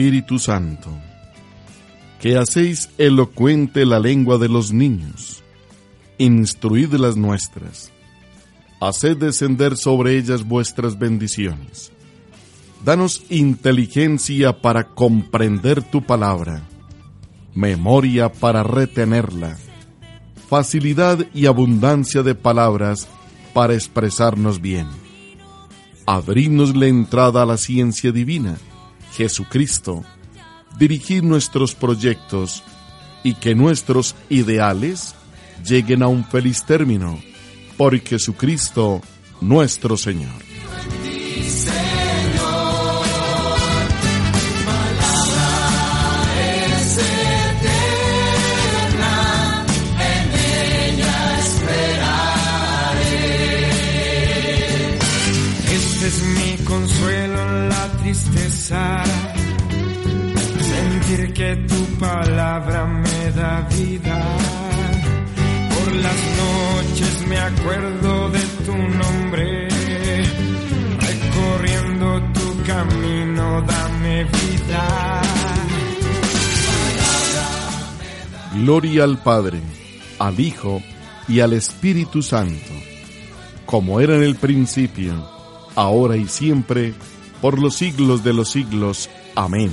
Espíritu Santo, que hacéis elocuente la lengua de los niños, instruid las nuestras, haced descender sobre ellas vuestras bendiciones. Danos inteligencia para comprender tu palabra, memoria para retenerla, facilidad y abundancia de palabras para expresarnos bien. Abridnos la entrada a la ciencia divina Jesucristo, dirigir nuestros proyectos y que nuestros ideales lleguen a un feliz término, por Jesucristo nuestro Señor. Palabra me da vida. Por las noches me acuerdo de tu nombre. Recorriendo tu camino, dame vida. Gloria al Padre, al Hijo y al Espíritu Santo, como era en el principio, ahora y siempre, por los siglos de los siglos. Amén.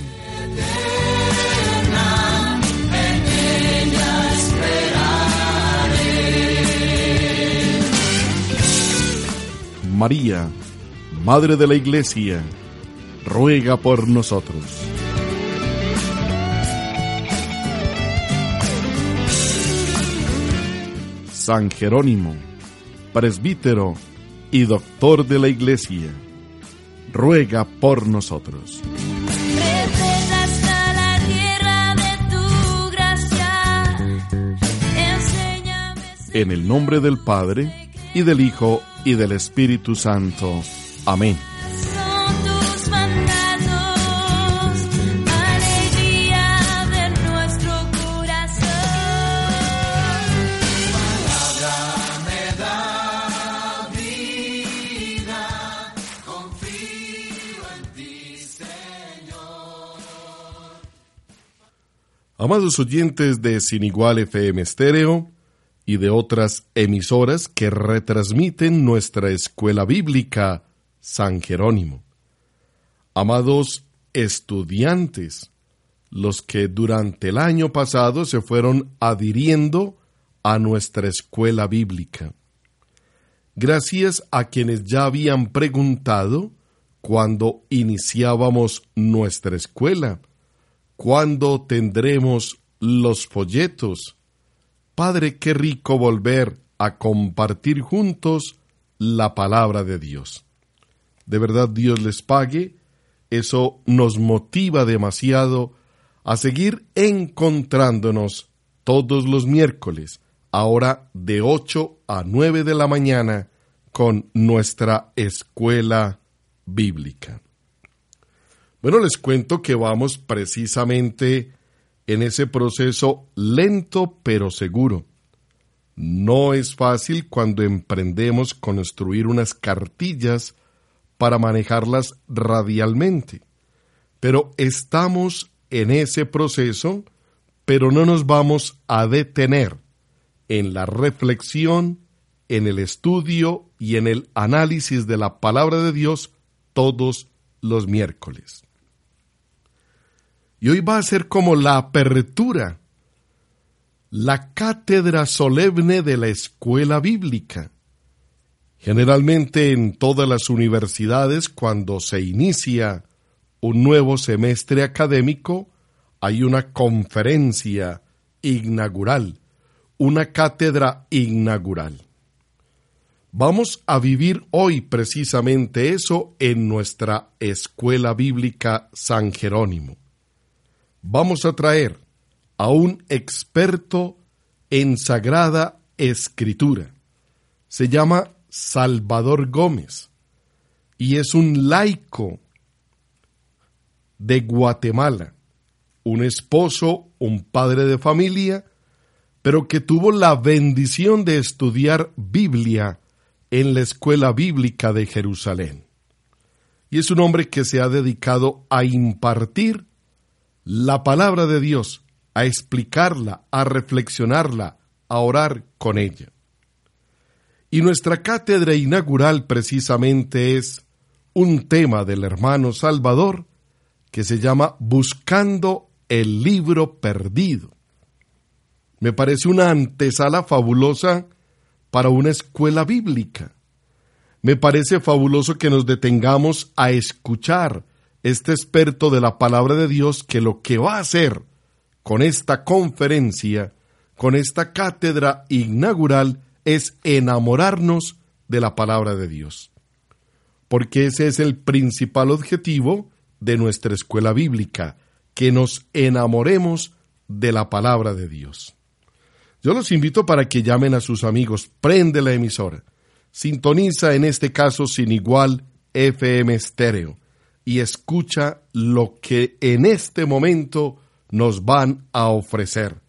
María, Madre de la Iglesia, ruega por nosotros. San Jerónimo, presbítero y doctor de la Iglesia, ruega por nosotros. En el nombre del Padre, y del Hijo, y del Espíritu Santo. Amén. son tus mandatos, alegría de nuestro corazón. Amados oyentes de Sin Igual FM Estéreo y de otras emisoras que retransmiten nuestra escuela bíblica San Jerónimo. Amados estudiantes, los que durante el año pasado se fueron adhiriendo a nuestra escuela bíblica. Gracias a quienes ya habían preguntado cuando iniciábamos nuestra escuela ¿Cuándo tendremos los folletos? Padre, qué rico volver a compartir juntos la palabra de Dios. De verdad Dios les pague. Eso nos motiva demasiado a seguir encontrándonos todos los miércoles, ahora de 8 a 9 de la mañana, con nuestra escuela bíblica. Bueno, les cuento que vamos precisamente en ese proceso lento pero seguro. No es fácil cuando emprendemos construir unas cartillas para manejarlas radialmente, pero estamos en ese proceso, pero no nos vamos a detener en la reflexión, en el estudio y en el análisis de la palabra de Dios todos los miércoles. Y hoy va a ser como la apertura, la cátedra solemne de la escuela bíblica. Generalmente en todas las universidades, cuando se inicia un nuevo semestre académico, hay una conferencia inaugural, una cátedra inaugural. Vamos a vivir hoy precisamente eso en nuestra escuela bíblica San Jerónimo. Vamos a traer a un experto en Sagrada Escritura. Se llama Salvador Gómez y es un laico de Guatemala, un esposo, un padre de familia, pero que tuvo la bendición de estudiar Biblia en la Escuela Bíblica de Jerusalén. Y es un hombre que se ha dedicado a impartir la palabra de Dios, a explicarla, a reflexionarla, a orar con ella. Y nuestra cátedra inaugural precisamente es un tema del hermano Salvador que se llama Buscando el libro perdido. Me parece una antesala fabulosa para una escuela bíblica. Me parece fabuloso que nos detengamos a escuchar este experto de la palabra de Dios que lo que va a hacer con esta conferencia, con esta cátedra inaugural, es enamorarnos de la palabra de Dios. Porque ese es el principal objetivo de nuestra escuela bíblica, que nos enamoremos de la palabra de Dios. Yo los invito para que llamen a sus amigos, prende la emisora, sintoniza en este caso sin igual FM estéreo y escucha lo que en este momento nos van a ofrecer.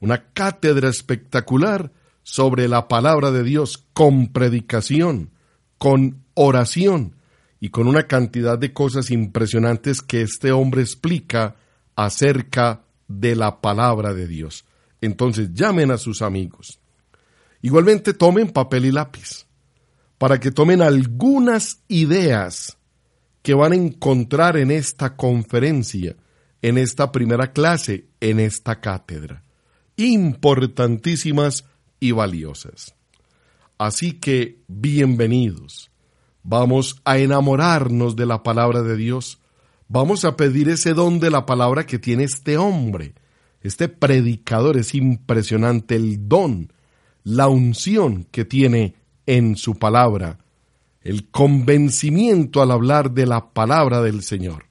Una cátedra espectacular sobre la palabra de Dios con predicación, con oración y con una cantidad de cosas impresionantes que este hombre explica acerca de la palabra de Dios. Entonces llamen a sus amigos. Igualmente tomen papel y lápiz para que tomen algunas ideas que van a encontrar en esta conferencia, en esta primera clase, en esta cátedra. Importantísimas y valiosas. Así que bienvenidos. Vamos a enamorarnos de la palabra de Dios. Vamos a pedir ese don de la palabra que tiene este hombre. Este predicador es impresionante el don, la unción que tiene en su palabra, el convencimiento al hablar de la palabra del Señor.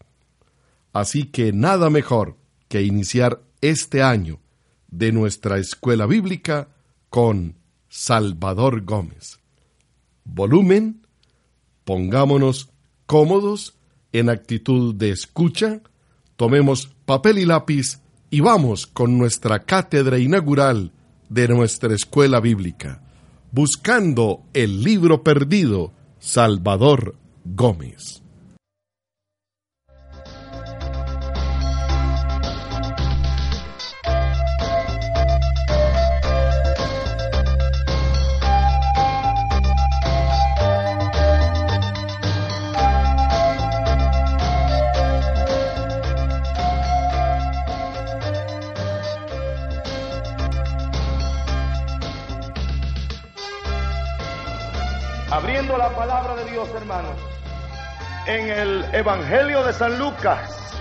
Así que nada mejor que iniciar este año de nuestra escuela bíblica con Salvador Gómez. Volumen Pongámonos cómodos, en actitud de escucha, tomemos papel y lápiz y vamos con nuestra cátedra inaugural de nuestra escuela bíblica, buscando el libro perdido Salvador Gómez. Hermanos, en el Evangelio de San Lucas,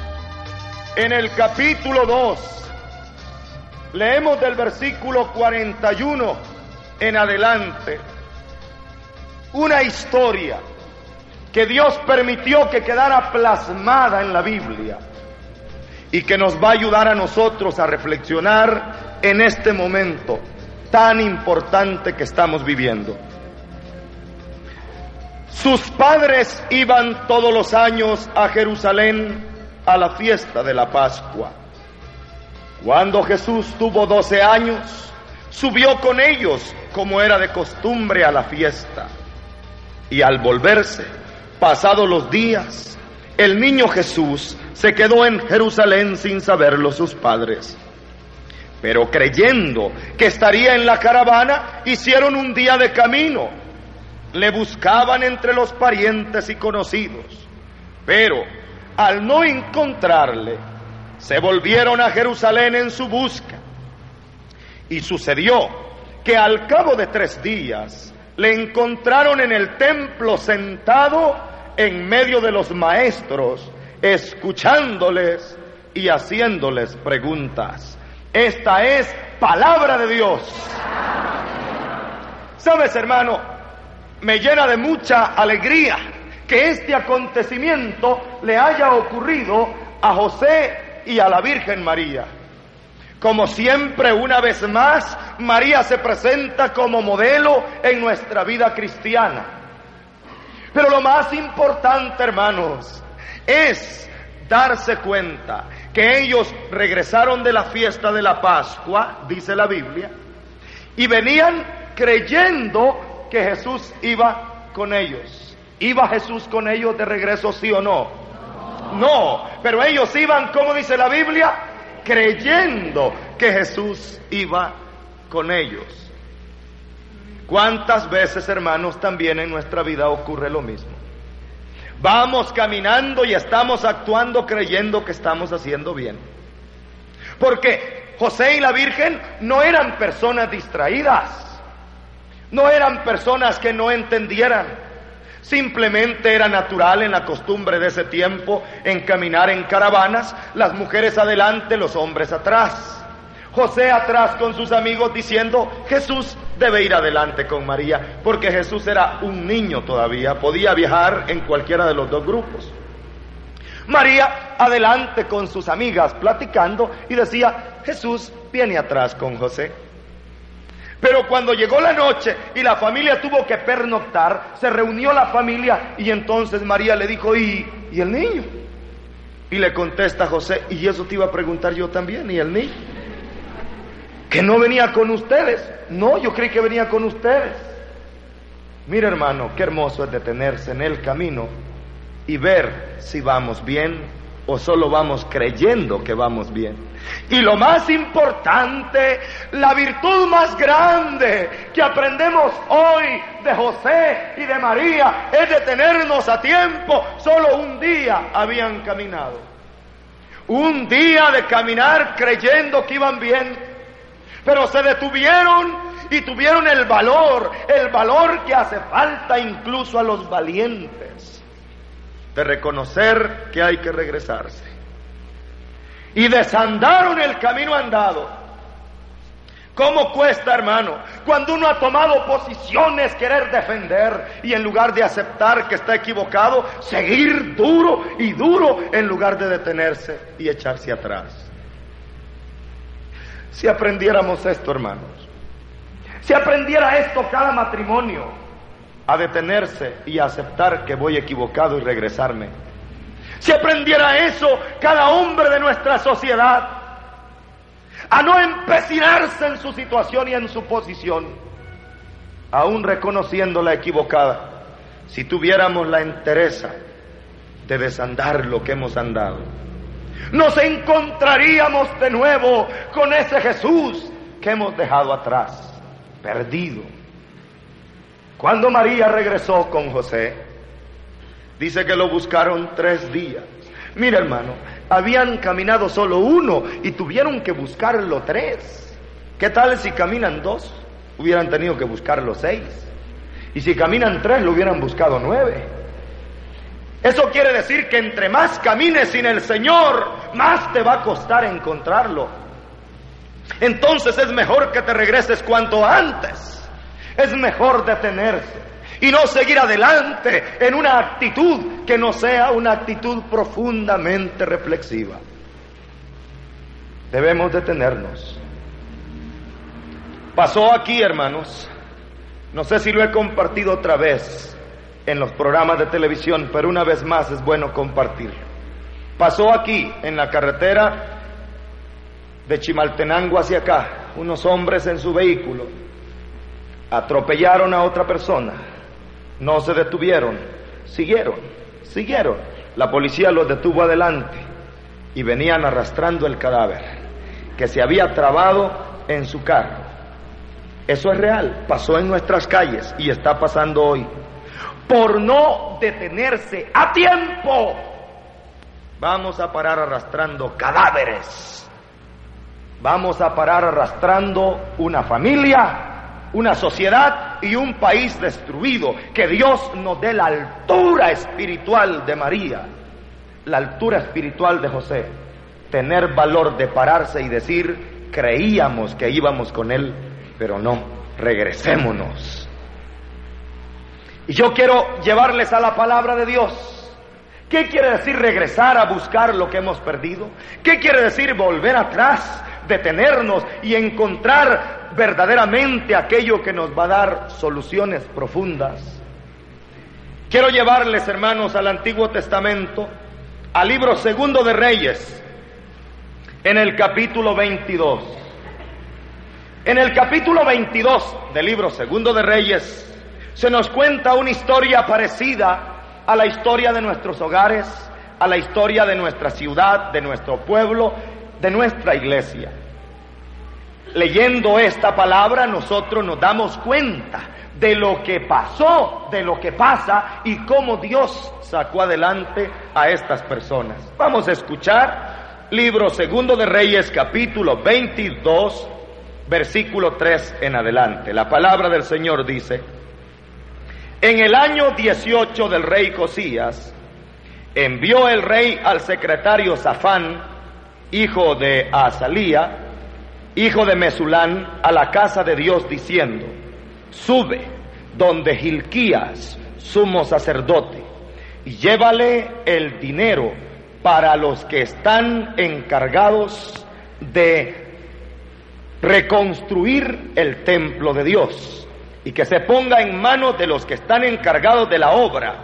en el capítulo 2, leemos del versículo 41 en adelante, una historia que Dios permitió que quedara plasmada en la Biblia y que nos va a ayudar a nosotros a reflexionar en este momento tan importante que estamos viviendo. Sus padres iban todos los años a Jerusalén a la fiesta de la Pascua. Cuando Jesús tuvo doce años, subió con ellos como era de costumbre a la fiesta. Y al volverse, pasados los días, el niño Jesús se quedó en Jerusalén sin saberlo sus padres. Pero creyendo que estaría en la caravana, hicieron un día de camino le buscaban entre los parientes y conocidos, pero al no encontrarle, se volvieron a Jerusalén en su busca. Y sucedió que al cabo de tres días le encontraron en el templo sentado en medio de los maestros, escuchándoles y haciéndoles preguntas. Esta es palabra de Dios. ¿Sabes, hermano? Me llena de mucha alegría que este acontecimiento le haya ocurrido a José y a la Virgen María. Como siempre, una vez más, María se presenta como modelo en nuestra vida cristiana. Pero lo más importante, hermanos, es darse cuenta que ellos regresaron de la fiesta de la Pascua, dice la Biblia, y venían creyendo que Jesús iba con ellos. ¿Iba Jesús con ellos de regreso, sí o no? No, pero ellos iban, como dice la Biblia, creyendo que Jesús iba con ellos. ¿Cuántas veces, hermanos, también en nuestra vida ocurre lo mismo? Vamos caminando y estamos actuando creyendo que estamos haciendo bien. Porque José y la Virgen no eran personas distraídas, no eran personas que no entendieran, simplemente era natural en la costumbre de ese tiempo en caminar en caravanas, las mujeres adelante, los hombres atrás. José atrás con sus amigos diciendo, Jesús debe ir adelante con María, porque Jesús era un niño todavía, podía viajar en cualquiera de los dos grupos. María adelante con sus amigas platicando y decía, Jesús viene atrás con José. Pero cuando llegó la noche y la familia tuvo que pernoctar, se reunió la familia y entonces María le dijo, ¿y, ¿y el niño? Y le contesta José, y eso te iba a preguntar yo también, ¿y el niño? Que no venía con ustedes. No, yo creí que venía con ustedes. Mira hermano, qué hermoso es detenerse en el camino y ver si vamos bien o solo vamos creyendo que vamos bien. Y lo más importante, la virtud más grande que aprendemos hoy de José y de María es detenernos a tiempo. Solo un día habían caminado. Un día de caminar creyendo que iban bien pero se detuvieron y tuvieron el valor, el valor que hace falta incluso a los valientes, de reconocer que hay que regresarse. Y desandaron el camino andado. ¿Cómo cuesta, hermano? Cuando uno ha tomado posiciones, querer defender y en lugar de aceptar que está equivocado, seguir duro y duro en lugar de detenerse y echarse atrás. Si aprendiéramos esto, hermanos, si aprendiera esto cada matrimonio, a detenerse y a aceptar que voy equivocado y regresarme. Si aprendiera eso cada hombre de nuestra sociedad, a no empecinarse en su situación y en su posición, aún reconociendo la equivocada, si tuviéramos la entereza de desandar lo que hemos andado nos encontraríamos de nuevo con ese Jesús que hemos dejado atrás, perdido. Cuando María regresó con José, dice que lo buscaron tres días. Mira hermano, habían caminado solo uno y tuvieron que buscarlo tres. ¿Qué tal si caminan dos? Hubieran tenido que buscarlo seis. Y si caminan tres, lo hubieran buscado nueve. Eso quiere decir que entre más camines sin el Señor, más te va a costar encontrarlo. Entonces es mejor que te regreses cuanto antes. Es mejor detenerse y no seguir adelante en una actitud que no sea una actitud profundamente reflexiva. Debemos detenernos. Pasó aquí, hermanos. No sé si lo he compartido otra vez en los programas de televisión, pero una vez más es bueno compartir. Pasó aquí, en la carretera de Chimaltenango hacia acá, unos hombres en su vehículo atropellaron a otra persona, no se detuvieron, siguieron, siguieron. La policía los detuvo adelante y venían arrastrando el cadáver que se había trabado en su carro. Eso es real, pasó en nuestras calles y está pasando hoy por no detenerse a tiempo, vamos a parar arrastrando cadáveres. Vamos a parar arrastrando una familia, una sociedad y un país destruido. Que Dios nos dé la altura espiritual de María, la altura espiritual de José. Tener valor de pararse y decir, creíamos que íbamos con Él, pero no, regresémonos Y yo quiero llevarles a la palabra de Dios. ¿Qué quiere decir regresar a buscar lo que hemos perdido? ¿Qué quiere decir volver atrás, detenernos y encontrar verdaderamente aquello que nos va a dar soluciones profundas? Quiero llevarles, hermanos, al Antiguo Testamento, al libro segundo de Reyes, en el capítulo 22. En el capítulo 22 del libro segundo de Reyes se nos cuenta una historia parecida a la historia de nuestros hogares, a la historia de nuestra ciudad, de nuestro pueblo, de nuestra iglesia. Leyendo esta palabra nosotros nos damos cuenta de lo que pasó, de lo que pasa y cómo Dios sacó adelante a estas personas. Vamos a escuchar libro segundo de Reyes capítulo 22 versículo 3 en adelante. La palabra del Señor dice, en el año 18 del rey Josías, envió el rey al secretario Safán, hijo de Azalía, hijo de Mesulán, a la casa de Dios diciendo, sube donde Gilquías, sumo sacerdote, y llévale el dinero para los que están encargados de reconstruir el templo de Dios y que se ponga en manos de los que están encargados de la obra,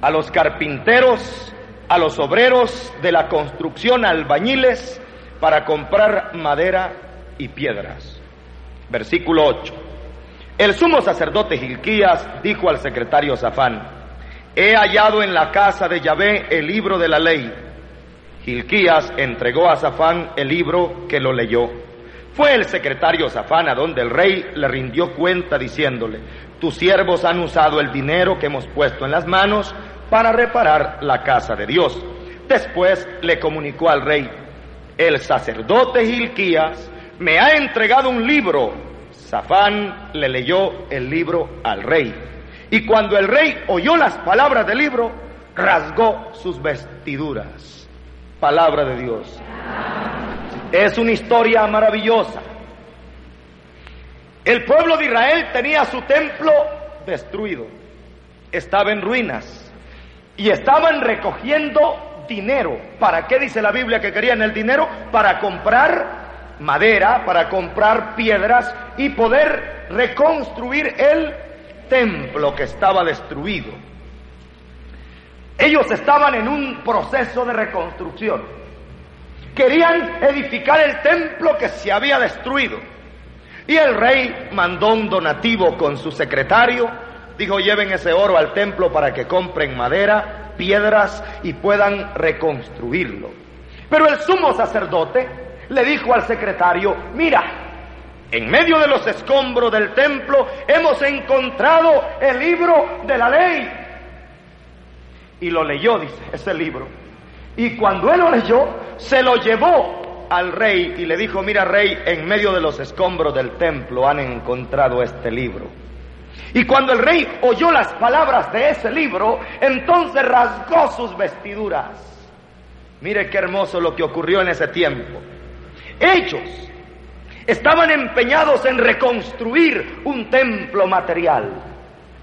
a los carpinteros, a los obreros de la construcción, albañiles, para comprar madera y piedras. Versículo 8. El sumo sacerdote Gilquías dijo al secretario Safán, he hallado en la casa de Yahvé el libro de la ley. Gilquías entregó a Safán el libro que lo leyó. Fue el secretario Safán donde el rey le rindió cuenta diciéndole, tus siervos han usado el dinero que hemos puesto en las manos para reparar la casa de Dios. Después le comunicó al rey, el sacerdote Gilquías me ha entregado un libro. Safán le leyó el libro al rey. Y cuando el rey oyó las palabras del libro, rasgó sus vestiduras. Palabra de Dios. Es una historia maravillosa. El pueblo de Israel tenía su templo destruido, estaba en ruinas y estaban recogiendo dinero. ¿Para qué dice la Biblia que querían el dinero? Para comprar madera, para comprar piedras y poder reconstruir el templo que estaba destruido. Ellos estaban en un proceso de reconstrucción. Querían edificar el templo que se había destruido. Y el rey mandó un donativo con su secretario. Dijo, lleven ese oro al templo para que compren madera, piedras y puedan reconstruirlo. Pero el sumo sacerdote le dijo al secretario, mira, en medio de los escombros del templo hemos encontrado el libro de la ley. Y lo leyó, dice, ese libro. Y cuando él lo leyó, se lo llevó al rey y le dijo, mira rey, en medio de los escombros del templo han encontrado este libro. Y cuando el rey oyó las palabras de ese libro, entonces rasgó sus vestiduras. Mire qué hermoso lo que ocurrió en ese tiempo. Ellos estaban empeñados en reconstruir un templo material.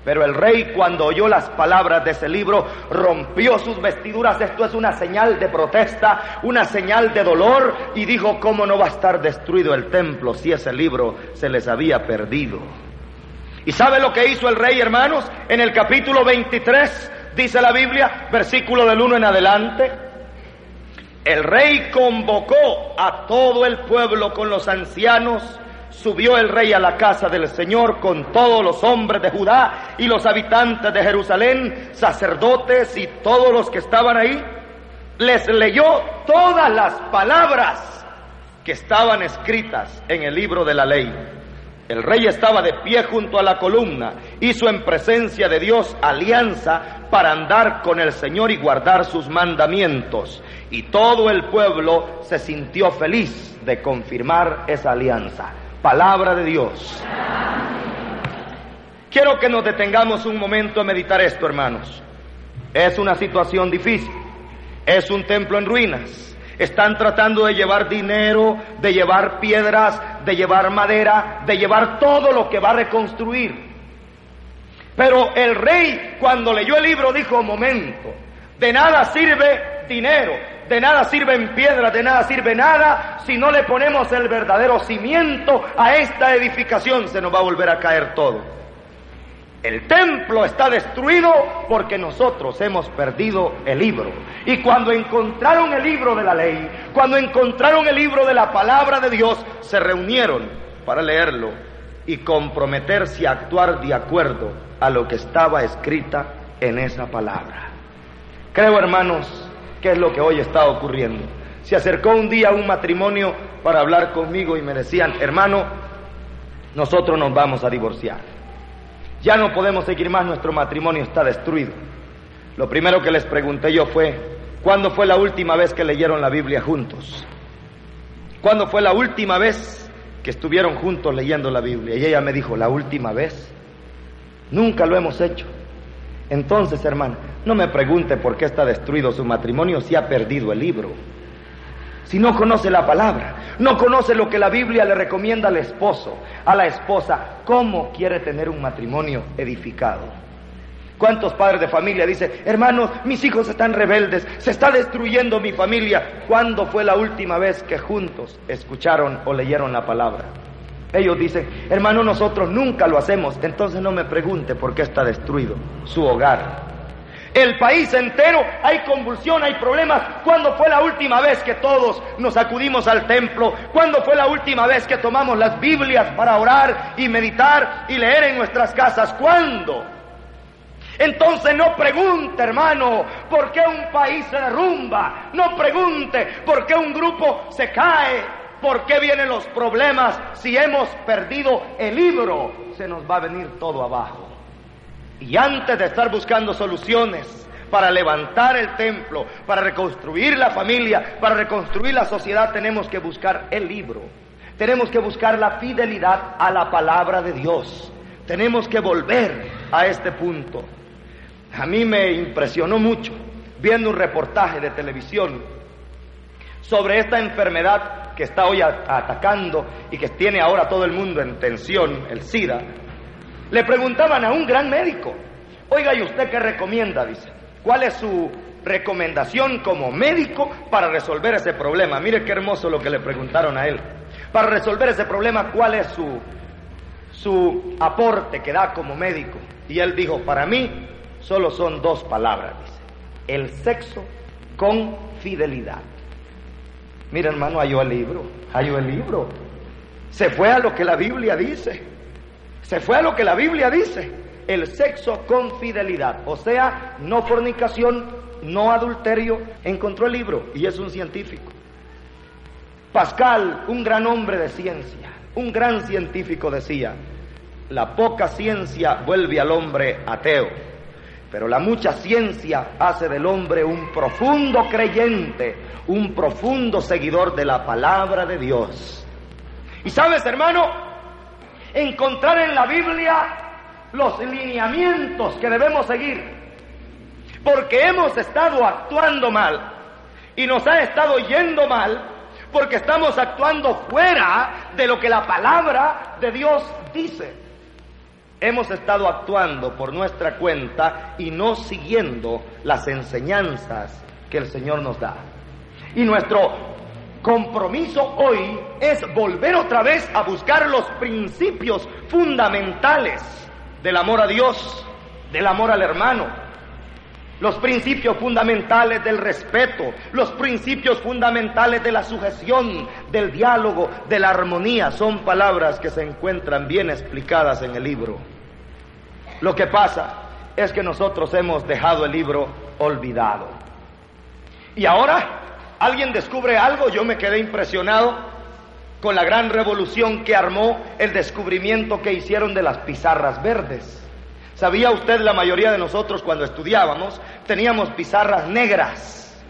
Pero el rey cuando oyó las palabras de ese libro rompió sus vestiduras. Esto es una señal de protesta, una señal de dolor y dijo, ¿cómo no va a estar destruido el templo si ese libro se les había perdido? ¿Y sabe lo que hizo el rey, hermanos? En el capítulo 23, dice la Biblia, versículo del 1 en adelante, el rey convocó a todo el pueblo con los ancianos, subió el rey a la casa del Señor con todos los hombres de Judá y los habitantes de Jerusalén, sacerdotes y todos los que estaban ahí, les leyó todas las palabras que estaban escritas en el libro de la ley. El rey estaba de pie junto a la columna, hizo en presencia de Dios alianza para andar con el Señor y guardar sus mandamientos. Y todo el pueblo se sintió feliz de confirmar esa alianza. Palabra de Dios. Quiero que nos detengamos un momento a meditar esto, hermanos. Es una situación difícil. Es un templo en ruinas. Están tratando de llevar dinero, de llevar piedras, de llevar madera, de llevar todo lo que va a reconstruir. Pero el rey cuando leyó el libro dijo, momento, de nada sirve dinero, de nada sirven piedras, de nada sirve nada si no le ponemos el verdadero cimiento a esta edificación, se nos va a volver a caer todo. El templo está destruido porque nosotros hemos perdido el libro. Y cuando encontraron el libro de la ley, cuando encontraron el libro de la palabra de Dios, se reunieron para leerlo y comprometerse a actuar de acuerdo a lo que estaba escrita en esa palabra. Creo, hermanos, que es lo que hoy está ocurriendo. Se acercó un día un matrimonio para hablar conmigo y me decían, hermano, nosotros nos vamos a divorciar. Ya no podemos seguir más, nuestro matrimonio está destruido. Lo primero que les pregunté yo fue, ¿cuándo fue la última vez que leyeron la Biblia juntos? ¿Cuándo fue la última vez que estuvieron juntos leyendo la Biblia? Y ella me dijo, la última vez. Nunca lo hemos hecho. Entonces, hermana, no me pregunte por qué está destruido su matrimonio si ha perdido el libro si no conoce la palabra, no conoce lo que la Biblia le recomienda al esposo, a la esposa, cómo quiere tener un matrimonio edificado. ¿Cuántos padres de familia dicen, hermanos, mis hijos están rebeldes, se está destruyendo mi familia? ¿Cuándo fue la última vez que juntos escucharon o leyeron la palabra? Ellos dicen, hermano, nosotros nunca lo hacemos, entonces no me pregunte por qué está destruido su hogar, el país entero hay convulsión, hay problemas. ¿Cuándo fue la última vez que todos nos acudimos al templo? ¿Cuándo fue la última vez que tomamos las Biblias para orar y meditar y leer en nuestras casas? ¿Cuándo? Entonces no pregunte, hermano, por qué un país se derrumba. No pregunte por qué un grupo se cae. ¿Por qué vienen los problemas? Si hemos perdido el libro, se nos va a venir todo abajo. Y antes de estar buscando soluciones para levantar el templo, para reconstruir la familia, para reconstruir la sociedad, tenemos que buscar el libro. Tenemos que buscar la fidelidad a la palabra de Dios. Tenemos que volver a este punto. A mí me impresionó mucho viendo un reportaje de televisión sobre esta enfermedad que está hoy atacando y que tiene ahora todo el mundo en tensión, el SIDA, le preguntaban a un gran médico, oiga, ¿y usted qué recomienda? Dice, ¿cuál es su recomendación como médico para resolver ese problema? Mire qué hermoso lo que le preguntaron a él. Para resolver ese problema, ¿cuál es su, su aporte que da como médico? Y él dijo, para mí solo son dos palabras, dice, el sexo con fidelidad. Mira hermano, halló el libro, halló el libro. Se fue a lo que la Biblia dice. Se fue a lo que la Biblia dice, el sexo con fidelidad, o sea, no fornicación, no adulterio, encontró el libro y es un científico. Pascal, un gran hombre de ciencia, un gran científico decía, la poca ciencia vuelve al hombre ateo, pero la mucha ciencia hace del hombre un profundo creyente, un profundo seguidor de la palabra de Dios. Y sabes, hermano, encontrar en la Biblia los lineamientos que debemos seguir, porque hemos estado actuando mal y nos ha estado yendo mal porque estamos actuando fuera de lo que la palabra de Dios dice. Hemos estado actuando por nuestra cuenta y no siguiendo las enseñanzas que el Señor nos da. Y nuestro compromiso hoy es volver otra vez a buscar los principios fundamentales del amor a Dios, del amor al hermano, los principios fundamentales del respeto, los principios fundamentales de la sujeción, del diálogo, de la armonía, son palabras que se encuentran bien explicadas en el libro. Lo que pasa es que nosotros hemos dejado el libro olvidado. Y ahora alguien descubre algo, yo me quedé impresionado con la gran revolución que armó el descubrimiento que hicieron de las pizarras verdes. ¿Sabía usted, la mayoría de nosotros cuando estudiábamos, teníamos pizarras negras?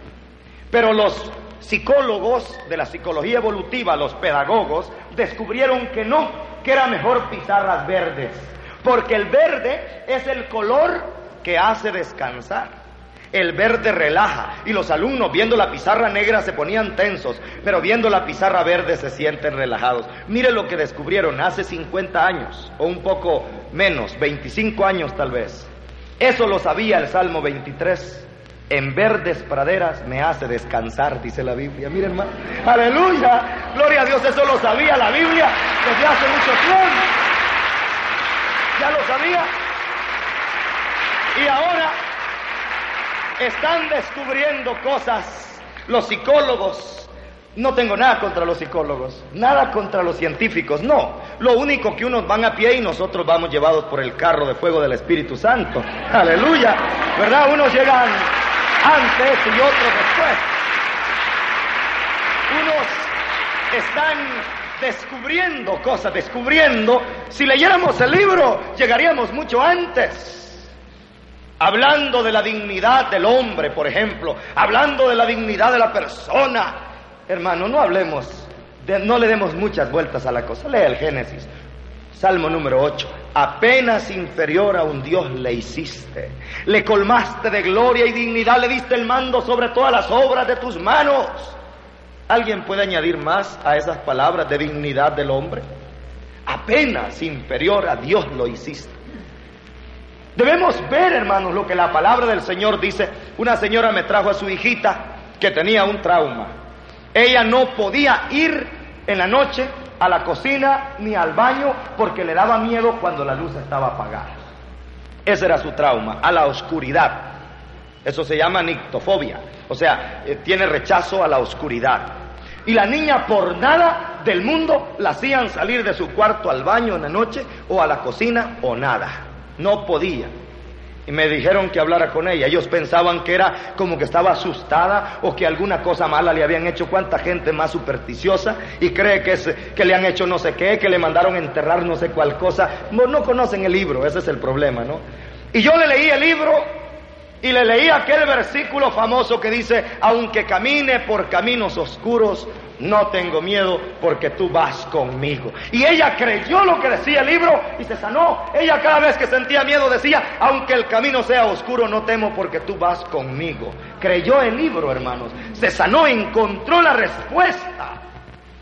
Pero los psicólogos de la psicología evolutiva, los pedagogos, descubrieron que no, que era mejor pizarras verdes, porque el verde es el color que hace descansar. El verde relaja y los alumnos viendo la pizarra negra se ponían tensos, pero viendo la pizarra verde se sienten relajados. Mire lo que descubrieron hace 50 años, o un poco menos, 25 años tal vez. Eso lo sabía el Salmo 23. En verdes praderas me hace descansar, dice la Biblia. Miren, hermano. Aleluya. Gloria a Dios, eso lo sabía la Biblia desde hace mucho tiempo. Ya lo sabía. Y ahora están descubriendo cosas los psicólogos. No tengo nada contra los psicólogos, nada contra los científicos, no. Lo único que unos van a pie y nosotros vamos llevados por el carro de fuego del Espíritu Santo. Aleluya. ¿Verdad? Unos llegan antes y otros después. Unos están descubriendo cosas, descubriendo. Si leyéramos el libro, llegaríamos mucho antes. Hablando de la dignidad del hombre, por ejemplo, hablando de la dignidad de la persona. Hermano, no hablemos, de- no le demos muchas vueltas a la cosa. Lea el Génesis, Salmo número 8. Apenas inferior a un Dios le hiciste. Le colmaste de gloria y dignidad, le diste el mando sobre todas las obras de tus manos. ¿Alguien puede añadir más a esas palabras de dignidad del hombre? Apenas inferior a Dios lo hiciste. Debemos ver, hermanos, lo que la palabra del Señor dice. Una señora me trajo a su hijita que tenía un trauma. Ella no podía ir en la noche a la cocina ni al baño porque le daba miedo cuando la luz estaba apagada. Ese era su trauma, a la oscuridad. Eso se llama nictofobia, o sea, eh, tiene rechazo a la oscuridad. Y la niña por nada del mundo la hacían salir de su cuarto al baño en la noche o a la cocina o nada. No podía. Y me dijeron que hablara con ella. Ellos pensaban que era como que estaba asustada o que alguna cosa mala le habían hecho. Cuánta gente más supersticiosa y cree que, es, que le han hecho no sé qué, que le mandaron enterrar no sé cuál cosa. No, no conocen el libro, ese es el problema, ¿no? Y yo le leí el libro y le leí aquel versículo famoso que dice, aunque camine por caminos oscuros, no tengo miedo porque tú vas conmigo. Y ella creyó lo que decía el libro y se sanó. Ella cada vez que sentía miedo decía, aunque el camino sea oscuro, no temo porque tú vas conmigo. Creyó el libro, hermanos. Se sanó, encontró la respuesta.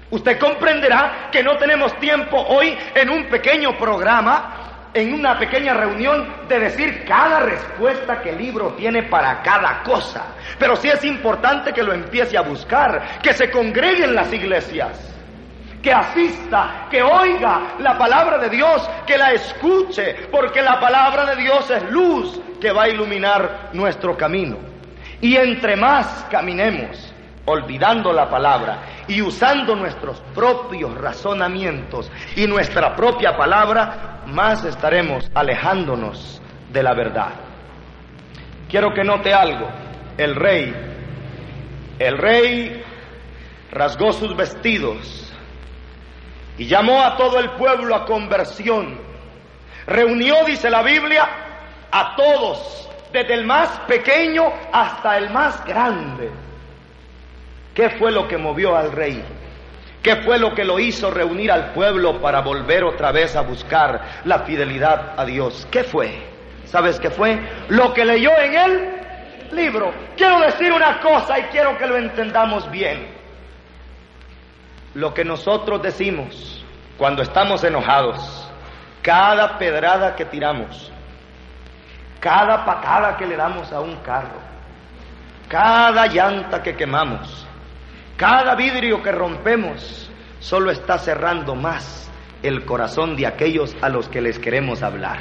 Usted comprenderá que no tenemos tiempo hoy en un pequeño programa en una pequeña reunión de decir cada respuesta que el libro tiene para cada cosa. Pero sí es importante que lo empiece a buscar, que se congregue en las iglesias, que asista, que oiga la palabra de Dios, que la escuche, porque la palabra de Dios es luz que va a iluminar nuestro camino. Y entre más caminemos, olvidando la palabra y usando nuestros propios razonamientos y nuestra propia palabra, más estaremos alejándonos de la verdad. Quiero que note algo. El rey, el rey rasgó sus vestidos y llamó a todo el pueblo a conversión. Reunió, dice la Biblia, a todos, desde el más pequeño hasta el más grande. ¿Qué fue lo que movió al rey? ¿Qué fue lo que lo hizo reunir al pueblo para volver otra vez a buscar la fidelidad a Dios? ¿Qué fue? ¿Sabes qué fue? Lo que leyó en el libro. Quiero decir una cosa y quiero que lo entendamos bien. Lo que nosotros decimos cuando estamos enojados, cada pedrada que tiramos, cada patada que le damos a un carro, cada llanta que quemamos, cada vidrio que rompemos solo está cerrando más el corazón de aquellos a los que les queremos hablar.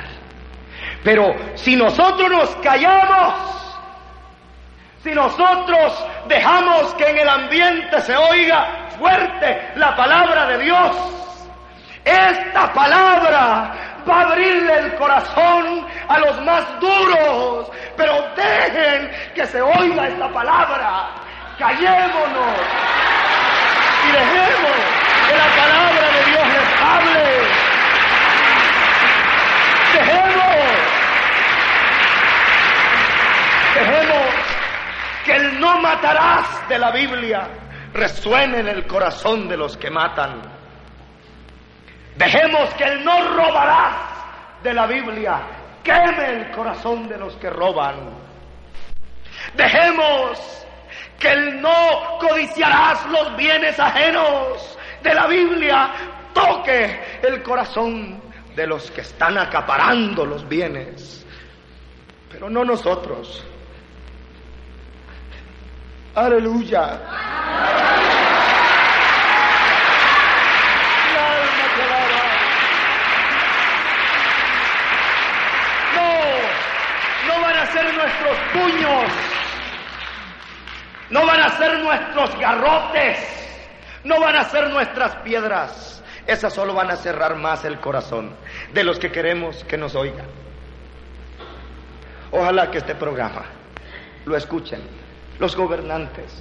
Pero si nosotros nos callamos, si nosotros dejamos que en el ambiente se oiga fuerte la palabra de Dios, esta palabra va a abrirle el corazón a los más duros, pero dejen que se oiga esta palabra callémonos y dejemos que la palabra de Dios les hable. Dejemos, dejemos que el no matarás de la Biblia resuene en el corazón de los que matan. Dejemos que el no robarás de la Biblia queme el corazón de los que roban. Dejemos que el no codiciarás los bienes ajenos de la Biblia toque el corazón de los que están acaparando los bienes, pero no nosotros. Aleluya. No, no van a ser nuestros puños, no van a ser nuestros garrotes, no van a ser nuestras piedras. Esas solo van a cerrar más el corazón de los que queremos que nos oigan. Ojalá que este programa lo escuchen los gobernantes,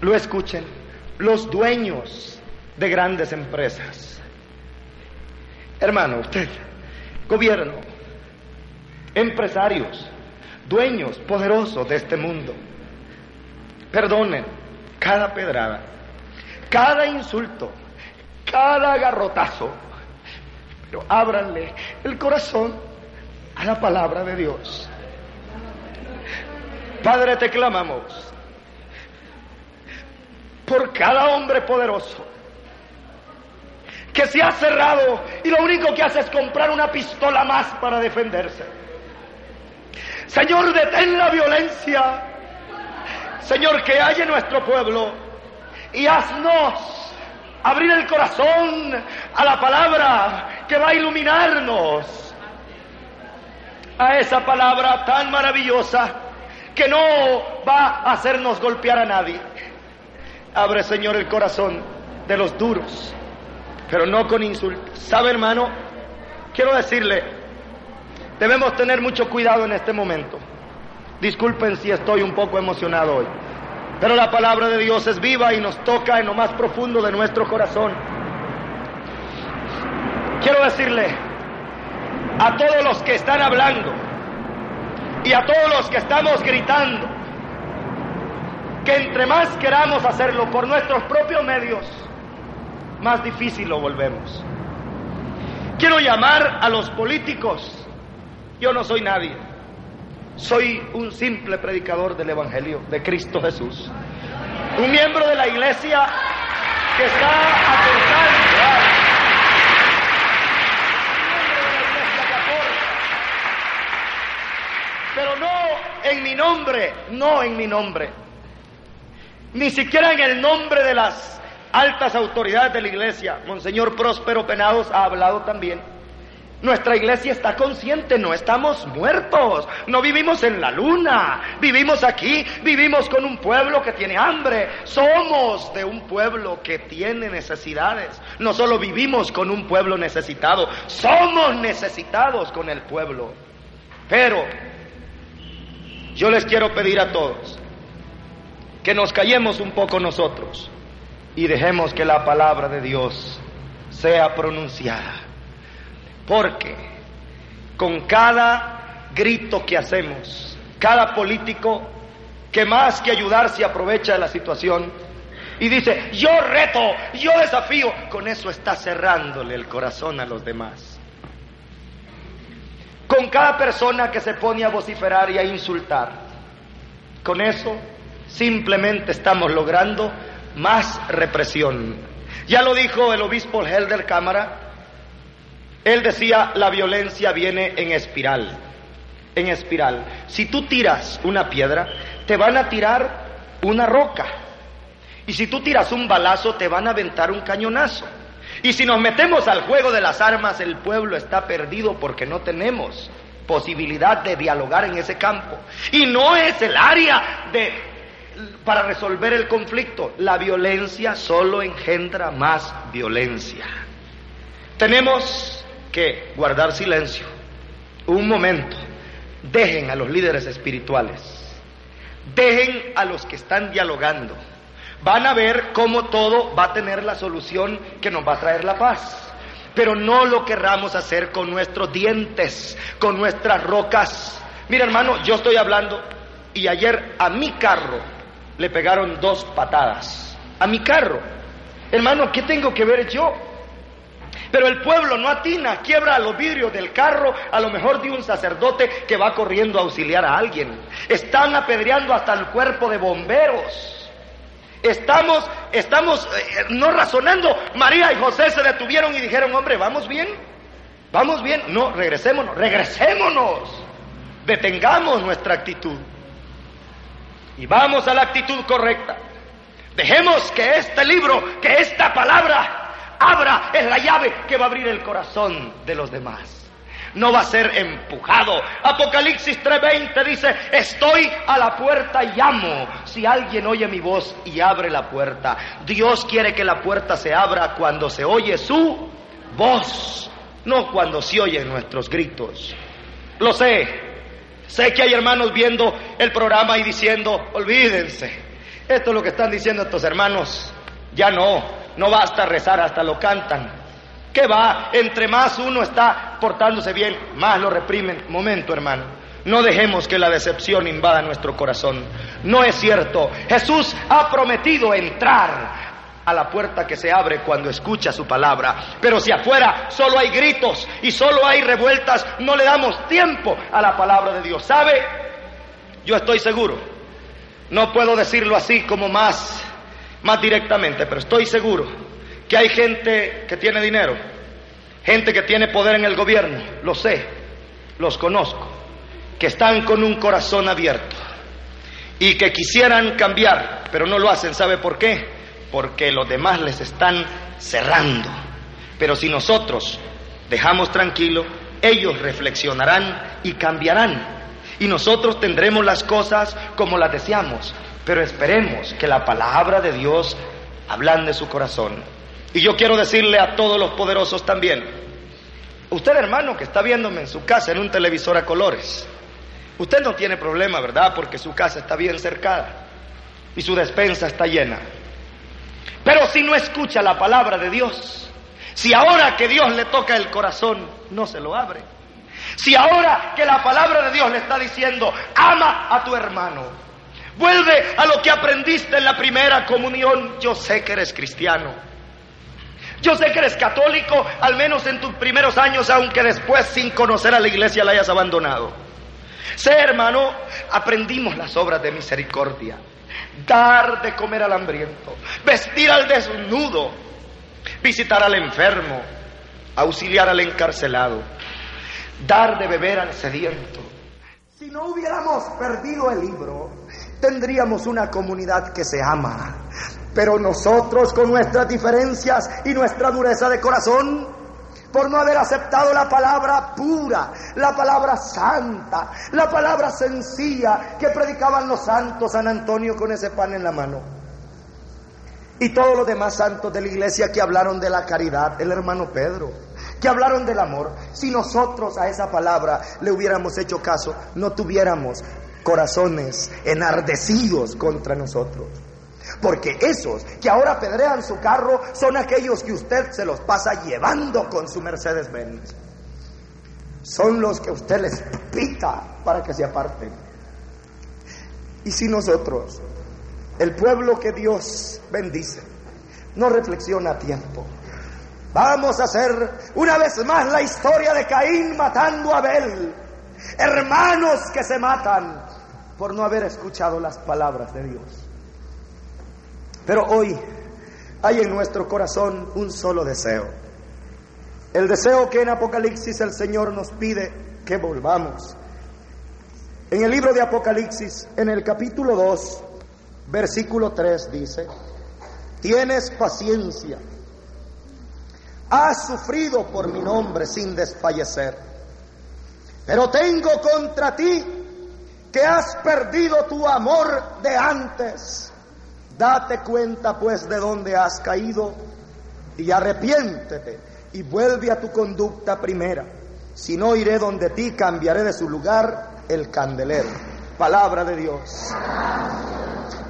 lo escuchen los dueños de grandes empresas. Hermano, usted, gobierno, empresarios, dueños poderosos de este mundo, perdonen cada pedrada, cada insulto, cada garrotazo, pero ábranle el corazón a la palabra de Dios. Padre, te clamamos por cada hombre poderoso que se ha cerrado y lo único que hace es comprar una pistola más para defenderse. Señor, detén la violencia. Señor, que hay en nuestro pueblo y haznos abrir el corazón a la palabra que va a iluminarnos. A esa palabra tan maravillosa que no va a hacernos golpear a nadie. Abre, Señor, el corazón de los duros, pero no con insultos. ¿Sabe, hermano? Quiero decirle, debemos tener mucho cuidado en este momento. Disculpen si estoy un poco emocionado hoy, pero la palabra de Dios es viva y nos toca en lo más profundo de nuestro corazón. Quiero decirle a todos los que están hablando, y a todos los que estamos gritando que entre más queramos hacerlo por nuestros propios medios, más difícil lo volvemos. Quiero llamar a los políticos. Yo no soy nadie. Soy un simple predicador del Evangelio de Cristo Jesús. Un miembro de la iglesia que está aportando. pero no en mi nombre, no en mi nombre. Ni siquiera en el nombre de las altas autoridades de la iglesia. Monseñor Próspero Penados ha hablado también. Nuestra iglesia está consciente, no estamos muertos, no vivimos en la luna, vivimos aquí, vivimos con un pueblo que tiene hambre, somos de un pueblo que tiene necesidades, no solo vivimos con un pueblo necesitado, somos necesitados con el pueblo. Pero yo les quiero pedir a todos que nos callemos un poco nosotros y dejemos que la palabra de Dios sea pronunciada. Porque con cada grito que hacemos, cada político que más que ayudar se aprovecha de la situación y dice, yo reto, yo desafío, con eso está cerrándole el corazón a los demás. Con cada persona que se pone a vociferar y a insultar, con eso simplemente estamos logrando más represión. Ya lo dijo el obispo Helder Cámara, él decía, la violencia viene en espiral, en espiral. Si tú tiras una piedra, te van a tirar una roca. Y si tú tiras un balazo, te van a aventar un cañonazo. Y si nos metemos al juego de las armas, el pueblo está perdido porque no tenemos posibilidad de dialogar en ese campo. Y no es el área de para resolver el conflicto. La violencia solo engendra más violencia. Tenemos que guardar silencio. Un momento. Dejen a los líderes espirituales. Dejen a los que están dialogando. Van a ver cómo todo va a tener la solución que nos va a traer la paz. Pero no lo querramos hacer con nuestros dientes, con nuestras rocas. Mira hermano, yo estoy hablando y ayer a mi carro le pegaron dos patadas. A mi carro. Hermano, ¿qué tengo que ver yo? Pero el pueblo no atina, quiebra los vidrios del carro, a lo mejor de un sacerdote que va corriendo a auxiliar a alguien. Están apedreando hasta el cuerpo de bomberos. Estamos, estamos eh, no razonando. María y José se detuvieron y dijeron, hombre, ¿vamos bien? ¿Vamos bien? No, regresémonos, regresémonos. Detengamos nuestra actitud. Y vamos a la actitud correcta. Dejemos que este libro, que esta palabra abra, es la llave que va a abrir el corazón de los demás. No va a ser empujado. Apocalipsis 3:20 dice, estoy a la puerta y llamo. Si alguien oye mi voz y abre la puerta, Dios quiere que la puerta se abra cuando se oye su voz, no cuando se oyen nuestros gritos. Lo sé, Sé que hay hermanos viendo el programa y diciendo, olvídense, esto es lo que están diciendo estos hermanos, ya no, no basta rezar, hasta lo cantan. ¿Qué va? Entre más uno está portándose bien, más lo reprimen. Momento, hermano. No dejemos que la decepción invada nuestro corazón. No es cierto. Jesús ha prometido entrar a la puerta que se abre cuando escucha su palabra. Pero si afuera solo hay gritos y solo hay revueltas, no le damos tiempo a la palabra de Dios. ¿Sabe? Yo estoy seguro. No puedo decirlo así como más, más directamente, pero estoy seguro que hay gente que tiene dinero, gente que tiene poder en el gobierno, lo sé, los conozco, que están con un corazón abierto y que quisieran cambiar, pero no lo hacen. ¿Sabe por qué? porque los demás les están cerrando. Pero si nosotros dejamos tranquilo, ellos reflexionarán y cambiarán. Y nosotros tendremos las cosas como las deseamos. Pero esperemos que la palabra de Dios de su corazón. Y yo quiero decirle a todos los poderosos también, usted hermano que está viéndome en su casa en un televisor a colores, usted no tiene problema, ¿verdad? Porque su casa está bien cercada y su despensa está llena. Pero si no escucha la palabra de Dios, si ahora que Dios le toca el corazón, no se lo abre, si ahora que la palabra de Dios le está diciendo, ama a tu hermano, vuelve a lo que aprendiste en la primera comunión, yo sé que eres cristiano. Yo sé que eres católico, al menos en tus primeros años, aunque después sin conocer a la iglesia la hayas abandonado. Sé, hermano, aprendimos las obras de misericordia dar de comer al hambriento, vestir al desnudo, visitar al enfermo, auxiliar al encarcelado, dar de beber al sediento. Si no hubiéramos perdido el libro, tendríamos una comunidad que se ama. Pero nosotros con nuestras diferencias y nuestra dureza de corazón, por no haber aceptado la palabra pura, la palabra santa, la palabra sencilla que predicaban los santos San Antonio con ese pan en la mano. Y todos los demás santos de la iglesia que hablaron de la caridad, el hermano Pedro, que hablaron del amor. Si nosotros a esa palabra le hubiéramos hecho caso, no tuviéramos corazones enardecidos contra nosotros. Porque esos que ahora pedrean su carro son aquellos que usted se los pasa llevando con su Mercedes Benz. Son los que usted les pita para que se aparten. Y si nosotros, el pueblo que Dios bendice, no reflexiona a tiempo, vamos a hacer una vez más la historia de Caín matando a Abel. Hermanos que se matan por no haber escuchado las palabras de Dios. Pero hoy hay en nuestro corazón un solo deseo. El deseo que en Apocalipsis el Señor nos pide que volvamos. En el libro de Apocalipsis, en el capítulo 2, versículo 3 dice, tienes paciencia, has sufrido por mi nombre sin desfallecer, pero tengo contra ti que has perdido tu amor de antes. Date cuenta pues de dónde has caído y arrepiéntete y vuelve a tu conducta primera. Si no iré donde ti, cambiaré de su lugar el candelero. Palabra de Dios.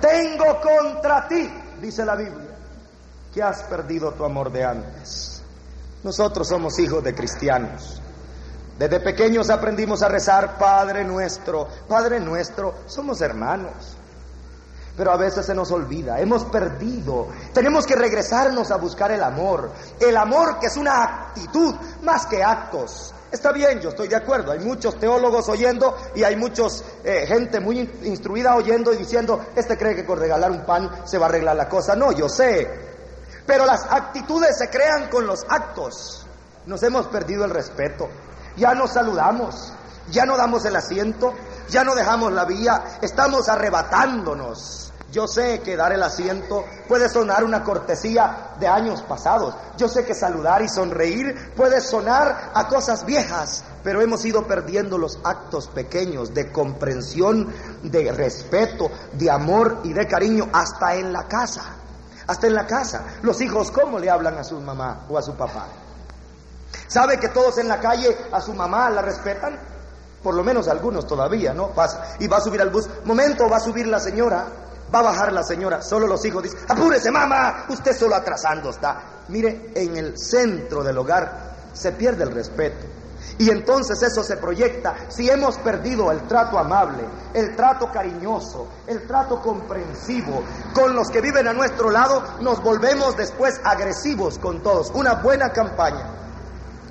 Tengo contra ti, dice la Biblia, que has perdido tu amor de antes. Nosotros somos hijos de cristianos. Desde pequeños aprendimos a rezar Padre nuestro, Padre nuestro, somos hermanos. Pero a veces se nos olvida, hemos perdido. Tenemos que regresarnos a buscar el amor. El amor que es una actitud más que actos. Está bien, yo estoy de acuerdo. Hay muchos teólogos oyendo y hay muchos eh, gente muy in- instruida oyendo y diciendo, este cree que con regalar un pan se va a arreglar la cosa. No, yo sé. Pero las actitudes se crean con los actos. Nos hemos perdido el respeto. Ya no saludamos, ya no damos el asiento, ya no dejamos la vía, estamos arrebatándonos. Yo sé que dar el asiento puede sonar una cortesía de años pasados. Yo sé que saludar y sonreír puede sonar a cosas viejas, pero hemos ido perdiendo los actos pequeños de comprensión, de respeto, de amor y de cariño hasta en la casa. Hasta en la casa. Los hijos, ¿cómo le hablan a su mamá o a su papá? ¿Sabe que todos en la calle a su mamá la respetan? Por lo menos algunos todavía, ¿no? Pasa. Y va a subir al bus. Momento, va a subir la señora. Va a bajar la señora. Solo los hijos dicen, apúrese mamá, usted solo atrasando está. Mire, en el centro del hogar se pierde el respeto. Y entonces eso se proyecta. Si hemos perdido el trato amable, el trato cariñoso, el trato comprensivo con los que viven a nuestro lado, nos volvemos después agresivos con todos. Una buena campaña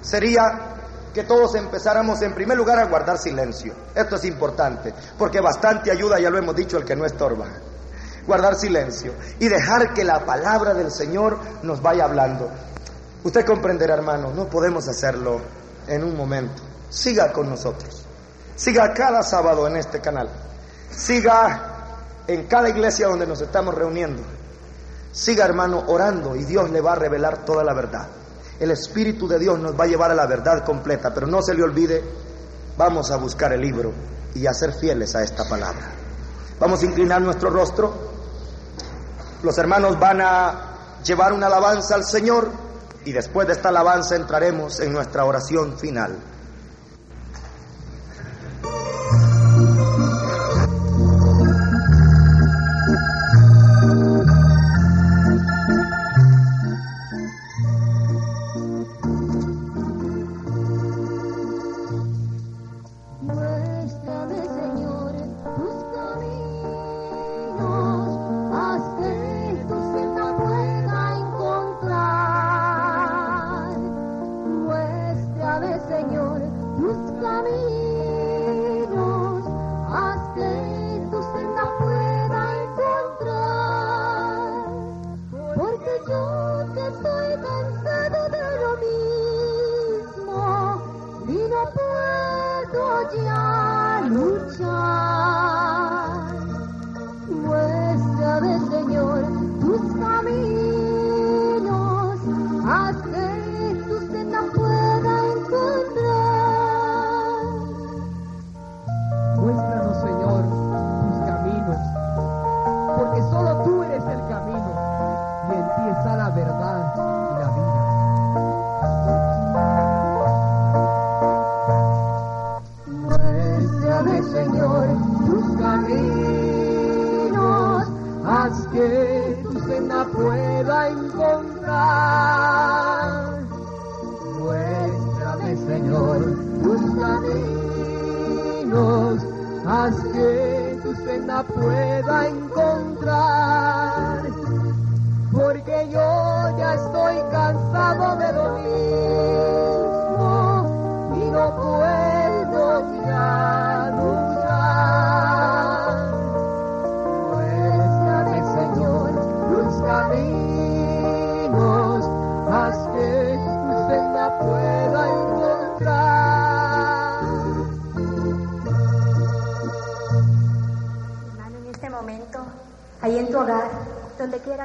sería que todos empezáramos en primer lugar a guardar silencio. Esto es importante, porque bastante ayuda, ya lo hemos dicho, el que no estorba. Guardar silencio y dejar que la palabra del Señor nos vaya hablando. Usted comprenderá, hermano, no podemos hacerlo en un momento. Siga con nosotros. Siga cada sábado en este canal. Siga en cada iglesia donde nos estamos reuniendo. Siga, hermano, orando y Dios le va a revelar toda la verdad. El Espíritu de Dios nos va a llevar a la verdad completa, pero no se le olvide, vamos a buscar el libro y a ser fieles a esta palabra. Vamos a inclinar nuestro rostro. Los hermanos van a llevar una alabanza al Señor y después de esta alabanza entraremos en nuestra oración final.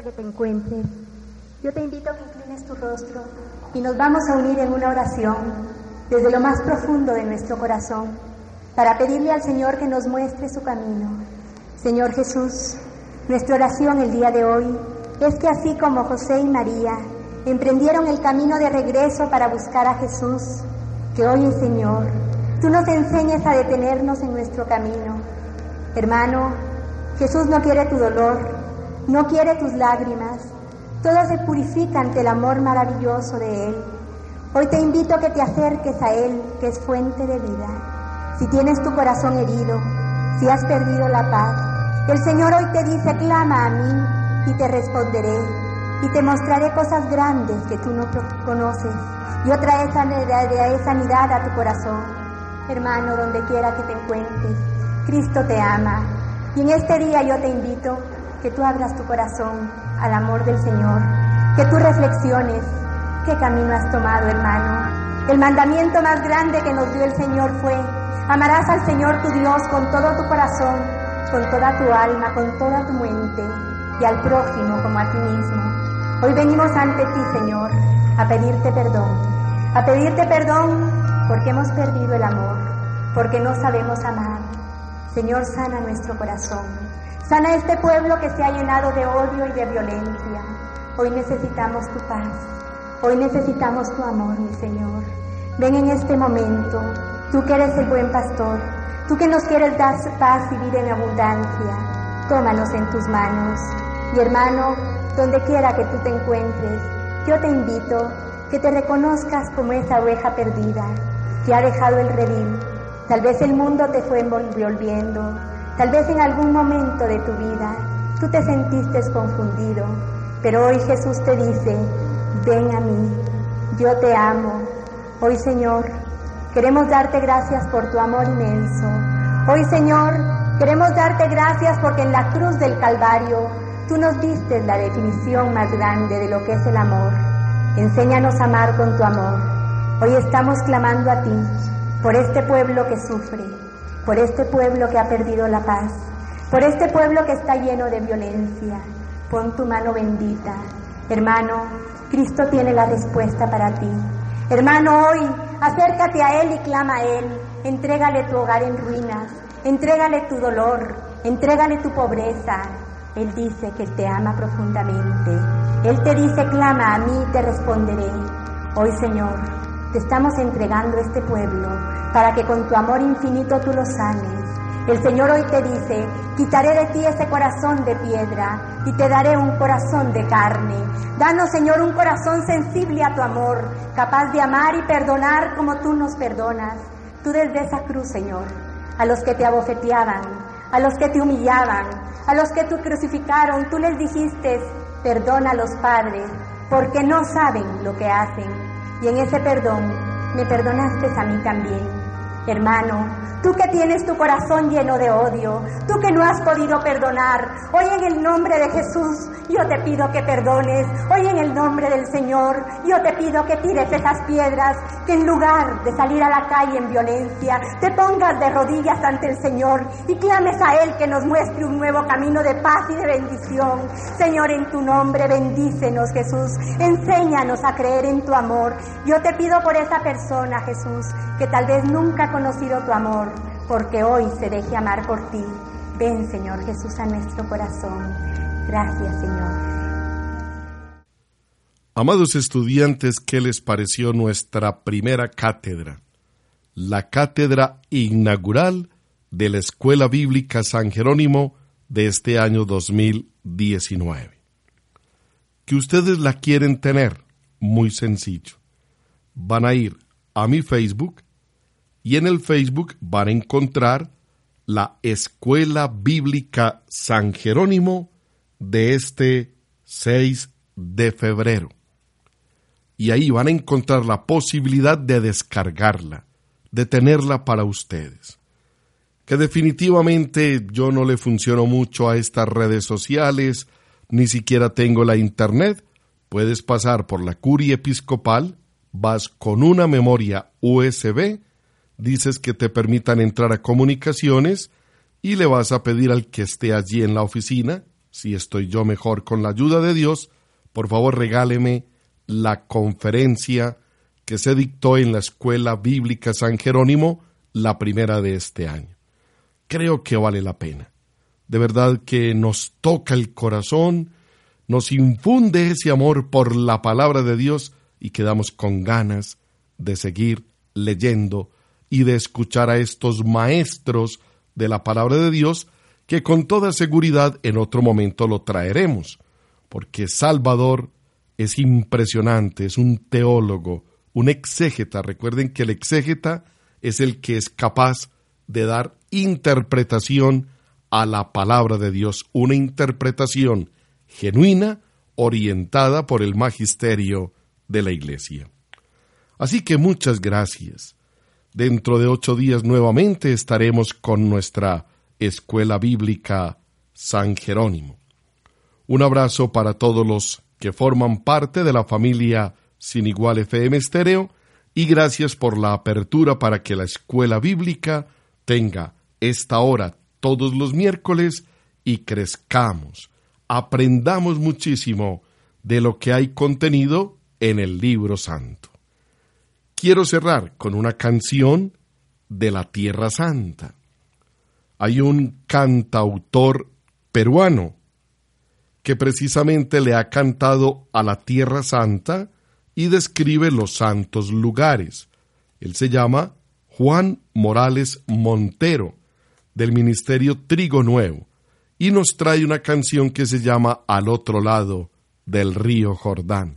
Que te encuentres, yo te invito a que inclines tu rostro y nos vamos a unir en una oración desde lo más profundo de nuestro corazón para pedirle al Señor que nos muestre su camino. Señor Jesús, nuestra oración el día de hoy es que así como José y María emprendieron el camino de regreso para buscar a Jesús, que hoy, Señor, tú nos enseñes a detenernos en nuestro camino. Hermano, Jesús no quiere tu dolor, no quiere tus lágrimas, todo se purifica ante el amor maravilloso de Él. Hoy te invito a que te acerques a Él, que es fuente de vida. Si tienes tu corazón herido, si has perdido la paz, El Señor hoy te dice, clama a mí y te responderé y te mostraré cosas grandes que tú no conoces. Yo traeré sanidad, sanidad a tu corazón. Hermano, donde quiera que te encuentres, Cristo te ama. Y en este día yo te invito que tú abras tu corazón al amor del Señor, que tú reflexiones qué camino has tomado, hermano. El mandamiento más grande que nos dio el Señor fue, amarás al Señor tu Dios con todo tu corazón, con toda tu alma, con toda tu mente y al prójimo como a ti mismo. Hoy venimos ante ti, Señor, a pedirte perdón, a pedirte perdón porque hemos perdido el amor, porque no sabemos amar. Señor, sana nuestro corazón, sana este pueblo que se ha llenado de odio y de violencia. Hoy necesitamos tu paz, hoy necesitamos tu amor, mi Señor. Ven en este momento, tú que eres el buen pastor, tú que nos quieres dar paz y vida en abundancia, tómanos en tus manos. Mi hermano, donde quiera que tú te encuentres, yo te invito que te reconozcas como esa oveja perdida que ha dejado el redil. Tal vez el mundo te fue envolviendo, tal vez en algún momento de tu vida tú te sentiste confundido, pero hoy Jesús te dice, ven a mí, yo te amo. Hoy Señor, queremos darte gracias por tu amor inmenso. Hoy Señor, queremos darte gracias porque en la cruz del Calvario Tú nos diste la definición más grande de lo que es el amor. Enséñanos a amar con tu amor. Hoy estamos clamando a ti por este pueblo que sufre, por este pueblo que ha perdido la paz, por este pueblo que está lleno de violencia. Pon tu mano bendita. Hermano, Cristo tiene la respuesta para ti. Hermano, hoy acércate a Él y clama a Él. Entrégale tu hogar en ruinas, entrégale tu dolor, entrégale tu pobreza, él dice que te ama profundamente. Él te dice, clama a mí y te responderé. Hoy, Señor, te estamos entregando este pueblo para que con tu amor infinito tú lo sanes. El Señor hoy te dice, quitaré de ti ese corazón de piedra y te daré un corazón de carne. Danos, Señor, un corazón sensible a tu amor, capaz de amar y perdonar como tú nos perdonas. Tú desde esa cruz, Señor, a los que te abofeteaban, a los que te humillaban, a los que tú crucificaron, tú les dijiste, perdona a los padres, porque no saben lo que hacen. Y en ese perdón me perdonaste a mí también. Hermano, tú que tienes tu corazón lleno de odio, tú que no has podido perdonar, hoy en el nombre de Jesús yo te pido que perdones, hoy en el nombre del Señor yo te pido que tires esas piedras, que en lugar de salir a la calle en violencia, te pongas de rodillas ante el Señor y clames a Él que nos muestre un nuevo camino de paz y de bendición. Señor, en tu nombre bendícenos Jesús, enséñanos a creer en tu amor. Yo te pido por esa persona Jesús, que tal vez nunca conocido tu amor, porque hoy se deje amar por ti. Ven, Señor Jesús, a nuestro corazón. Gracias, Señor. Amados estudiantes, ¿qué les pareció nuestra primera cátedra? La cátedra inaugural de la Escuela Bíblica San Jerónimo de este año 2019. Que ustedes la quieren tener, muy sencillo. Van a ir a mi Facebook y en el Facebook van a encontrar la Escuela Bíblica San Jerónimo de este 6 de febrero. Y ahí van a encontrar la posibilidad de descargarla, de tenerla para ustedes. Que definitivamente yo no le funciono mucho a estas redes sociales, ni siquiera tengo la internet. Puedes pasar por la curia episcopal, vas con una memoria USB dices que te permitan entrar a comunicaciones y le vas a pedir al que esté allí en la oficina, si estoy yo mejor con la ayuda de Dios, por favor regáleme la conferencia que se dictó en la Escuela Bíblica San Jerónimo, la primera de este año. Creo que vale la pena. De verdad que nos toca el corazón, nos infunde ese amor por la palabra de Dios y quedamos con ganas de seguir leyendo y de escuchar a estos maestros de la palabra de Dios que con toda seguridad en otro momento lo traeremos, porque Salvador es impresionante, es un teólogo, un exégeta. Recuerden que el exégeta es el que es capaz de dar interpretación a la palabra de Dios, una interpretación genuina orientada por el magisterio de la Iglesia. Así que muchas gracias. Dentro de ocho días nuevamente estaremos con nuestra Escuela Bíblica San Jerónimo. Un abrazo para todos los que forman parte de la familia Sin Igual FM Estéreo y gracias por la apertura para que la Escuela Bíblica tenga esta hora todos los miércoles y crezcamos, aprendamos muchísimo de lo que hay contenido en el libro santo. Quiero cerrar con una canción de la Tierra Santa. Hay un cantautor peruano que precisamente le ha cantado a la Tierra Santa y describe los santos lugares. Él se llama Juan Morales Montero, del Ministerio Trigo Nuevo, y nos trae una canción que se llama Al otro lado del río Jordán,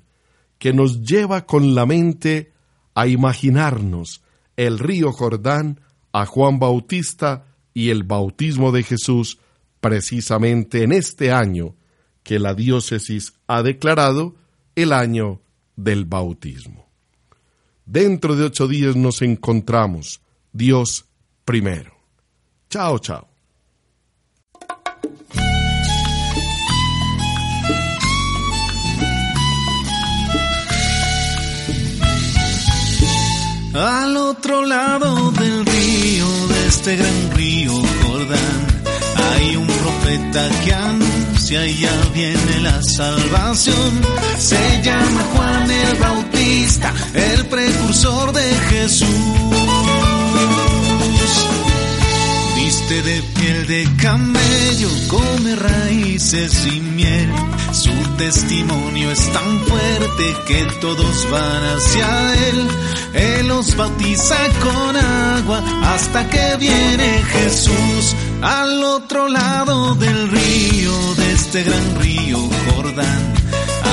que nos lleva con la mente a imaginarnos el río Jordán, a Juan Bautista y el bautismo de Jesús precisamente en este año que la diócesis ha declarado el año del bautismo. Dentro de ocho días nos encontramos. Dios primero. Chao, chao. Al otro lado del río, de este gran río Jordán, hay un profeta que anuncia y ya viene la salvación. Se llama Juan el Bautista, el precursor de Jesús. De piel de camello, come raíces y miel. Su testimonio es tan fuerte que todos van hacia él. Él los bautiza con agua hasta que viene Jesús al otro lado del río, de este gran río Jordán.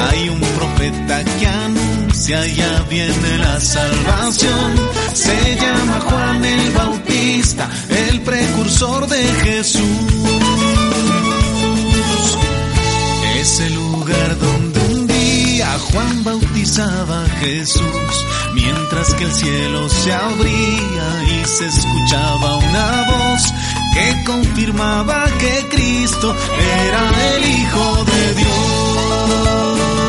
Hay un profeta que anuncia, ya viene la salvación. Se llama Juan el Bautista, el precursor de Jesús. Es el lugar donde un día Juan bautizaba a Jesús, mientras que el cielo se abría y se escuchaba una voz que confirmaba que Cristo era el Hijo de Dios.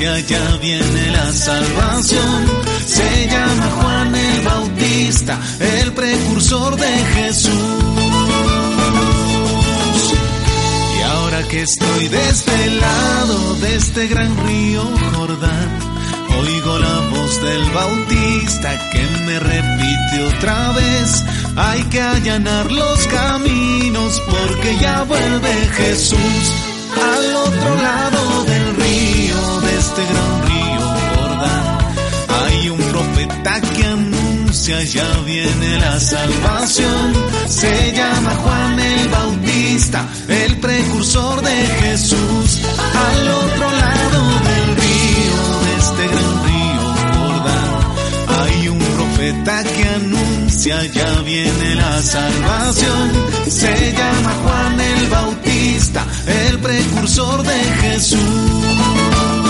Anuncia, ya viene la salvación. Se llama Juan el Bautista, el precursor de Jesús. Y ahora que estoy de este lado, de este gran río Jordán, Oigo la voz del Bautista que me repite otra vez. Hay que allanar los caminos porque ya vuelve Jesús al otro lado de este gran río Jordán. Hay un profeta que anuncia, ya viene la salvación. Se llama Juan el Bautista, el precursor de Jesús al otro lado del río, de este gran río Jordán. Hay un profeta que anuncia, ya viene la salvación. Se llama Juan el Bautista, el precursor de Jesús.